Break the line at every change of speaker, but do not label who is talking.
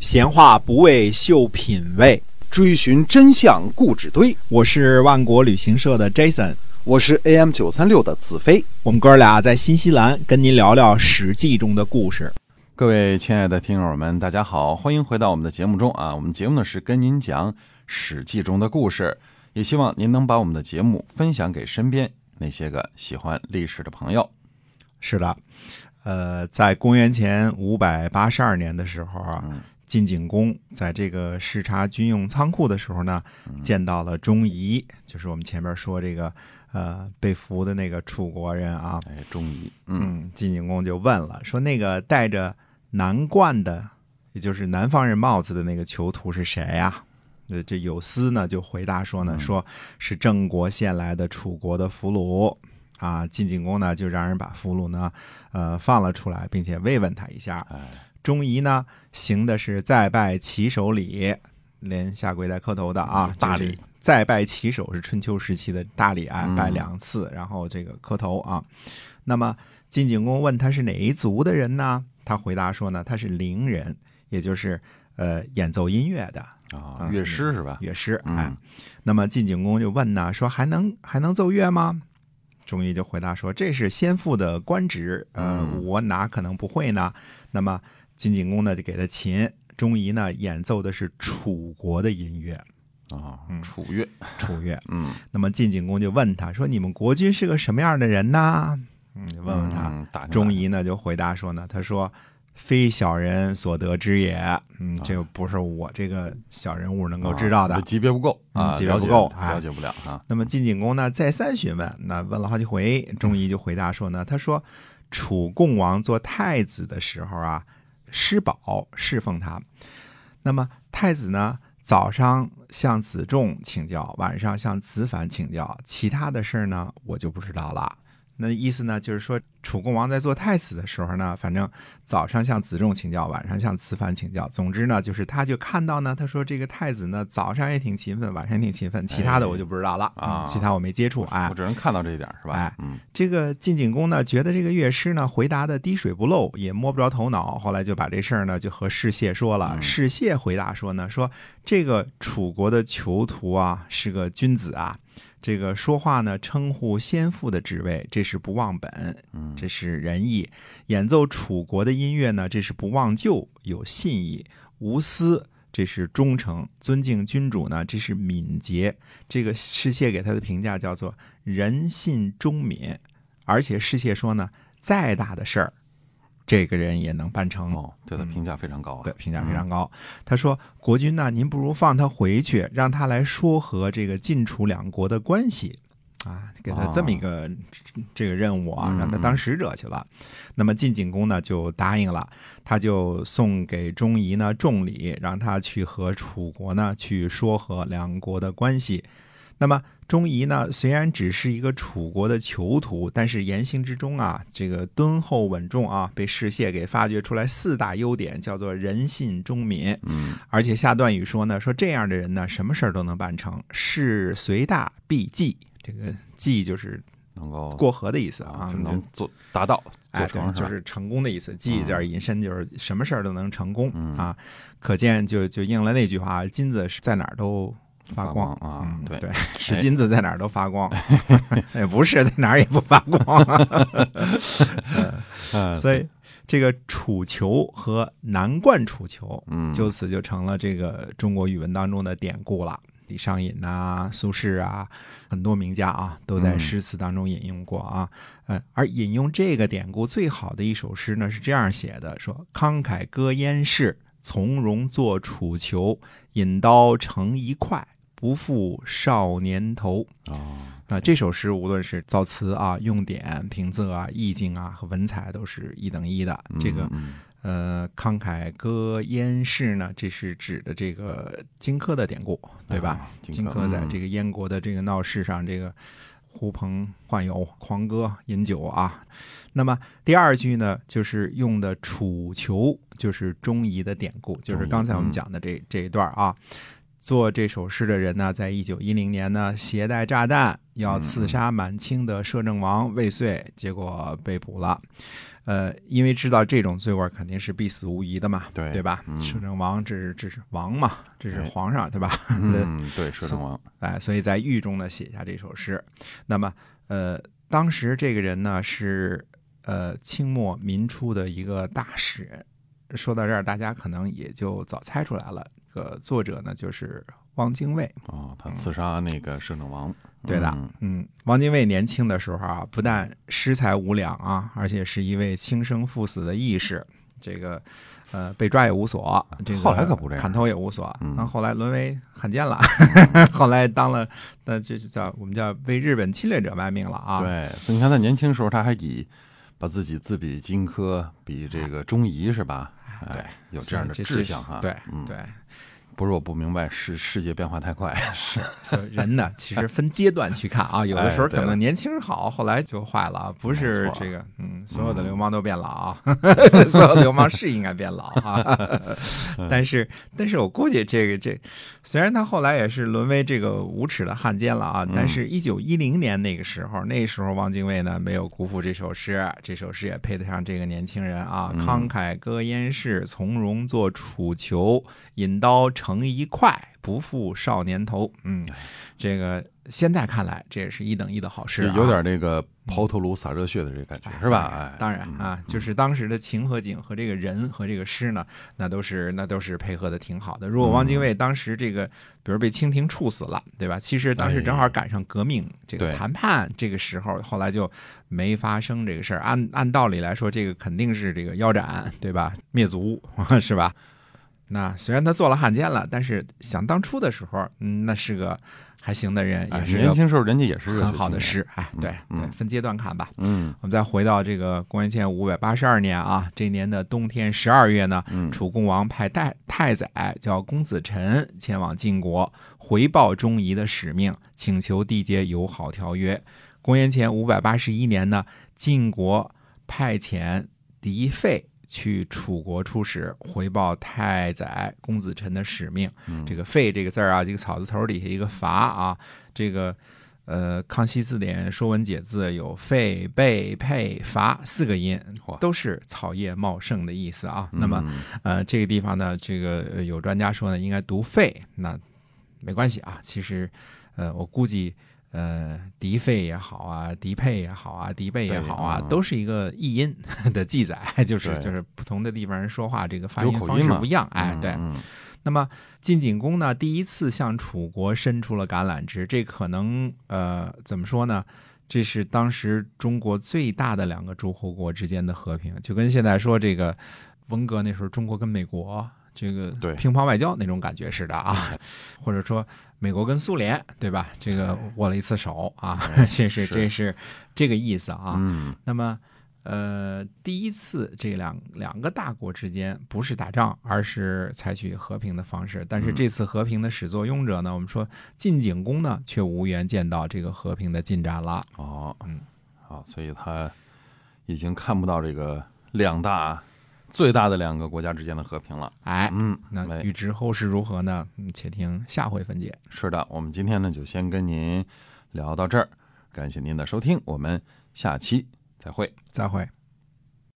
闲话不为秀品味，
追寻真相故纸堆。
我是万国旅行社的 Jason，
我是 AM 九三六的子飞。
我们哥俩在新西兰跟您聊聊《史记》中的故事。
各位亲爱的听友们，大家好，欢迎回到我们的节目中啊！我们节目呢是跟您讲《史记》中的故事，也希望您能把我们的节目分享给身边那些个喜欢历史的朋友。
是的，呃，在公元前五百八十二年的时候啊，晋景公在这个视察军用仓库的时候呢，见到了钟仪，就是我们前面说这个呃被俘的那个楚国人啊。
哎，钟仪，
嗯，晋景公就问了，说那个戴着南冠的，也就是南方人帽子的那个囚徒是谁呀？呃，这有司呢就回答说呢，说是郑国献来的楚国的俘虏。啊，晋景公呢就让人把俘虏呢，呃放了出来，并且慰问他一下。钟仪呢行的是再拜旗手礼，连下跪带磕头的啊，
大礼。
再拜旗手是春秋时期的大礼啊，拜两次，然后这个磕头啊。那么晋景公问他是哪一族的人呢？他回答说呢，他是伶人，也就是呃演奏音乐的
啊，乐师是吧？
乐师哎。那么晋景公就问呢，说还能还能奏乐吗？钟仪就回答说：“这是先父的官职，呃，我哪可能不会呢？”那么晋景公呢就给他琴，钟仪呢演奏的是楚国的音乐
啊，楚乐，
楚乐。
嗯，
那么晋景公就问他说：“你们国君是个什么样的人呢？”嗯，问问他。钟仪呢就回答说呢：“他说。”非小人所得之也，嗯，这个不是我这个小人物能够知道的，
级别不够啊，
级别不够，
了解不了啊。
那么晋景公呢，再三询问，那问了好几回，钟仪就回答说呢，他说楚共王做太子的时候啊，施宝侍奉他，那么太子呢，早上向子仲请教，晚上向子反请教，其他的事儿呢，我就不知道了。那意思呢，就是说楚共王在做太子的时候呢，反正早上向子仲请教，晚上向子反请教。总之呢，就是他就看到呢，他说这个太子呢，早上也挺勤奋，晚上也挺勤奋，其他的我就不知道了啊，其他我没接触。哎，
我只能看到这一点是吧？
哎，这个晋景公呢，觉得这个乐师呢回答的滴水不漏，也摸不着头脑，后来就把这事儿呢就和士燮说了。士燮回答说呢，说这个楚国的囚徒啊是个君子啊。这个说话呢，称呼先父的职位，这是不忘本，这是仁义；演奏楚国的音乐呢，这是不忘旧，有信义；无私，这是忠诚；尊敬君主呢，这是敏捷。这个世谢给他的评价叫做仁信忠敏，而且世谢说呢，再大的事儿。这个人也能办成。
哦，对他评价非常高啊，
对，评价非常高。他说：“国君呢，您不如放他回去，让他来说和这个晋楚两国的关系。啊，给他这么一个这个任务啊，让他当使者去了。”那么晋景公呢就答应了，他就送给钟仪呢重礼，让他去和楚国呢去说和两国的关系。那么钟仪呢，虽然只是一个楚国的囚徒，但是言行之中啊，这个敦厚稳重啊，被士燮给发掘出来四大优点，叫做仁信忠敏。
嗯，
而且下段语说呢，说这样的人呢，什么事儿都能办成，事随大必济。这个济就是
能够
过河的意思啊，
能做达到，
哎，就是成功的意思。济这引申就是什么事儿都能成功啊，可见就就应了那句话，金子是在哪儿都。
发
光
啊，对
对，是金子在哪儿都发光，也不是在哪儿也不发光。所以这个楚囚和南冠楚囚，就此就成了这个中国语文当中的典故了。李商隐呐、苏轼啊，很多名家啊都在诗词当中引用过啊。嗯，而引用这个典故最好的一首诗呢，是这样写的：说慷慨歌燕市，从容作楚囚，引刀成一快。不负少年头啊！那这首诗无论是造词啊、用典、平仄啊、意境啊和文采都是一等一的。这个呃，慷慨歌燕市呢，这是指的这个荆轲的典故，对吧？荆轲在这个燕国的这个闹市上，这个呼朋唤友、狂歌饮酒啊。那么第二句呢，就是用的楚囚，就是钟仪的典故，就是刚才我们讲的这这一段啊。做这首诗的人呢，在一九一零年呢，携带炸弹要刺杀满清的摄政王未遂，结果被捕了。呃，因为知道这种罪过肯定是必死无疑的嘛，
对
对吧？
嗯
摄政王这是这是王嘛，这是
哎
皇上对吧？
嗯，对，摄政王，
哎，所以在狱中呢写下这首诗。那么，呃，当时这个人呢是呃清末民初的一个大诗人。说到这儿，大家可能也就早猜出来了，这个作者呢就是汪精卫。
哦，他刺杀那个摄政王，
对的
嗯，
嗯，汪精卫年轻的时候啊，不但诗才无两啊，而且是一位轻生赴死的义士。这个，呃，被抓也无所，这个
后来可不这样
砍头也无所。
嗯
那后来沦为汉奸了，后来当了，那这就叫我们叫为日本侵略者卖命了啊。
对，所以你看他年轻时候，他还以把自己自比荆轲，比这个钟仪是吧？
对
哎，有这样的志向哈。
对
嗯，
对，
不是我不明白，是世界变化太快。
是人呢，其实分阶段去看啊，有的时候可能年轻好，后来就坏了，不是这个，嗯，所有的流氓都变老啊，所有的流氓是应该变老啊，但是，但是我估计这个这，虽然他后来也是沦为这个无耻的汉奸了啊，
嗯。
但是，一九一零年那个时候，那时候汪精卫呢没有辜负这首诗，这首诗也配得上这个年轻人啊，
嗯。
慷慨歌燕市，从容作楚囚，引刀成一块，不负少年头。嗯，这个现在看来，这也是一等一的好事、啊，
有点那个抛头颅洒热血的这个感觉，是吧？哎，
当然啊，就是当时的情和景和这个人和这个诗呢，那都是那都是配合的挺好的。如果汪精卫当时这个，比如被清廷处死了，对吧？其实当时正好赶上革命这个谈判这个时候，后来就没发生这个事儿。按按道理来说，这个肯定是这个腰斩，对吧？灭族 是吧？那虽然他做了汉奸了，但是想当初的时候，嗯，那是个还行的人，
哎
也是个
年轻时候人家也是
很好的诗。哎，对
嗯
对，分阶段看吧。
嗯
我们再回到这个公元前五百八十二年啊，这年的冬天十二月呢，
嗯
楚共王派太太宰叫公子臣前往晋国，回报钟仪的使命，请求缔结友好条约。公元前五百八十一年呢，晋国派遣狄费去楚国出使，回报太宰公子臣的使命。
嗯
这个“废”这个字儿啊，这个草字头底下一个“伐”啊，这个呃，康熙字典《说文解字》有“废、贝、佩、伐”四个音，都是草叶茂盛的意思啊。那么
嗯
呃，这个地方呢，这个呃有专家说呢，应该读“废”，那没关系啊。其实呃，我估计。呃，迪费也好啊，迪佩也好啊，迪贝也好啊都是一个译音的记载，就是就是不同的地方人说话这个发音方式不一样，哎，对，
嗯。嗯
那么晋景公呢，第一次向楚国伸出了橄榄枝，这可能呃怎么说呢？这是当时中国最大的两个诸侯国之间的和平，就跟现在说这个文革那时候中国跟美国这个
对
乒乓外交那种感觉似的啊，或者说美国跟苏联对吧？这个握了一次手啊，这是
是
这是这个意思啊。
嗯
那么，呃，第一次这两两个大国之间不是打仗，而是采取和平的方式。但是
嗯
这次和平的始作俑者呢，我们说晋景公呢，却无缘见到这个和平的进展了。
哦，
嗯，
好，所以他已经看不到这个两大最大的两个国家之间的和平了。
哎，
嗯，
那
没
预知后事如何呢？嗯，且听下回分解。
是的，我们今天呢就先跟您聊到这儿，感谢您的收听，我们下期再会。
再会。